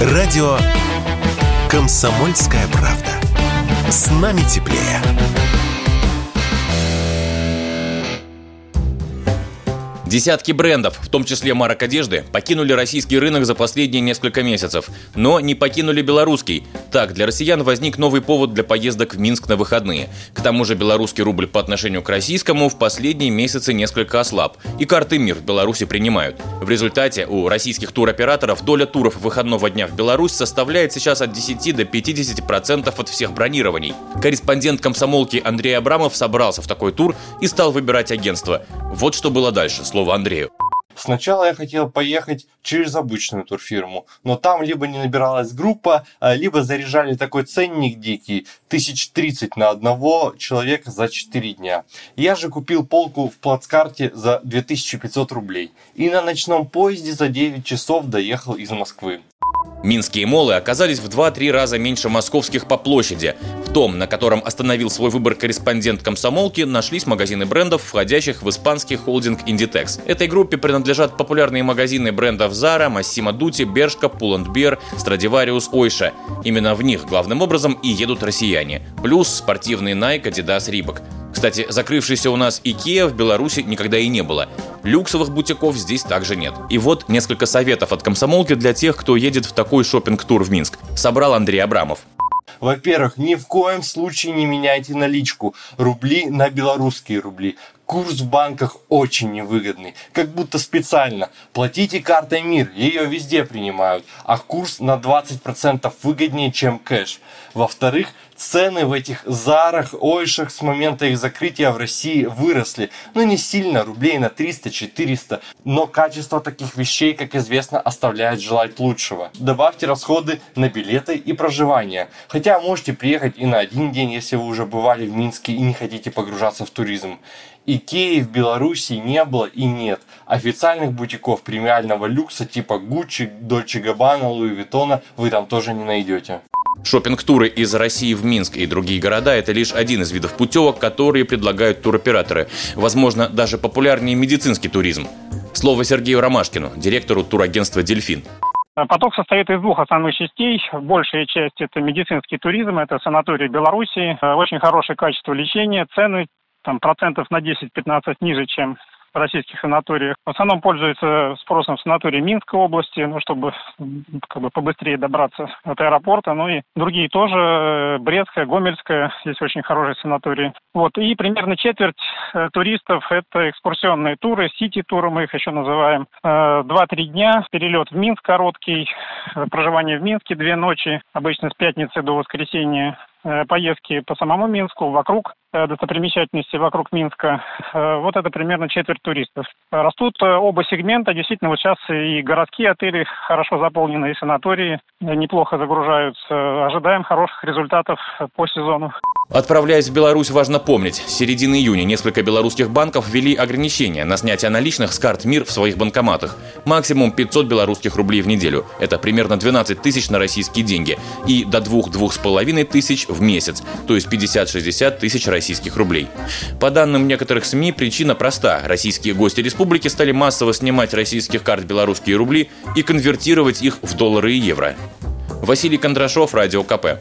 Радио «Комсомольская правда». С нами теплее. Десятки брендов, в том числе марок одежды, покинули российский рынок за последние несколько месяцев, но не покинули белорусский. Так, для россиян возник новый повод для поездок в Минск на выходные. К тому же белорусский рубль по отношению к российскому в последние месяцы несколько ослаб, и карты МИР в Беларуси принимают. В результате у российских туроператоров доля туров выходного дня в Беларусь составляет сейчас от 10 до 50% от всех бронирований. Корреспондент комсомолки Андрей Абрамов собрался в такой тур и стал выбирать агентство. Вот что было дальше слово Андрею. Сначала я хотел поехать через обычную турфирму, но там либо не набиралась группа, а, либо заряжали такой ценник дикий, тысяч тридцать на одного человека за 4 дня. Я же купил полку в плацкарте за 2500 рублей и на ночном поезде за 9 часов доехал из Москвы. Минские молы оказались в 2-3 раза меньше московских по площади. В том, на котором остановил свой выбор корреспондент комсомолки, нашлись магазины брендов, входящих в испанский холдинг Inditex. Этой группе принадлежат популярные магазины брендов Zara, Massimo Dutti, Bershka, Pull&Bear, Stradivarius, Ойша. Именно в них главным образом и едут россияне. Плюс спортивные Nike, Adidas, Reebok. Кстати, закрывшейся у нас Икеа в Беларуси никогда и не было. Люксовых бутиков здесь также нет. И вот несколько советов от комсомолки для тех, кто едет в такой шопинг-тур в Минск. Собрал Андрей Абрамов. Во-первых, ни в коем случае не меняйте наличку. Рубли на белорусские рубли. Курс в банках очень невыгодный, как будто специально. Платите картой МИР, ее везде принимают, а курс на 20% выгоднее, чем кэш. Во-вторых, цены в этих зарах, ойшах с момента их закрытия в России выросли. Ну не сильно, рублей на 300-400, но качество таких вещей, как известно, оставляет желать лучшего. Добавьте расходы на билеты и проживание. Хотя можете приехать и на один день, если вы уже бывали в Минске и не хотите погружаться в туризм. Икеи в Беларуси не было и нет. Официальных бутиков премиального люкса типа Гуччи, Дольче Габбана, Луи Виттона вы там тоже не найдете. Шопинг-туры из России в Минск и другие города – это лишь один из видов путевок, которые предлагают туроператоры. Возможно, даже популярнее медицинский туризм. Слово Сергею Ромашкину, директору турагентства «Дельфин». Поток состоит из двух основных частей. Большая часть – это медицинский туризм, это санатории Беларуси. Очень хорошее качество лечения, цены там, процентов на 10-15 ниже, чем российских санаториях. В основном пользуются спросом в санатории Минской области, ну, чтобы как бы побыстрее добраться от аэропорта. Ну и другие тоже, Брестская, Гомельская, здесь очень хорошие санатории. Вот, и примерно четверть э, туристов – это экскурсионные туры, сити-туры мы их еще называем. Э, два-три дня, перелет в Минск короткий, э, проживание в Минске две ночи, обычно с пятницы до воскресенья поездки по самому Минску, вокруг Э, достопримечательности вокруг Минска. Э, вот это примерно четверть туристов. Растут э, оба сегмента. Действительно, вот сейчас и городские отели хорошо заполнены, и санатории неплохо загружаются. Ожидаем хороших результатов по сезону. Отправляясь в Беларусь, важно помнить, с середины июня несколько белорусских банков ввели ограничения на снятие наличных с карт МИР в своих банкоматах. Максимум 500 белорусских рублей в неделю. Это примерно 12 тысяч на российские деньги. И до 2-2,5 тысяч в месяц, то есть 50-60 тысяч российских рублей. По данным некоторых СМИ, причина проста. Российские гости республики стали массово снимать российских карт белорусские рубли и конвертировать их в доллары и евро. Василий Кондрашов, Радио КП.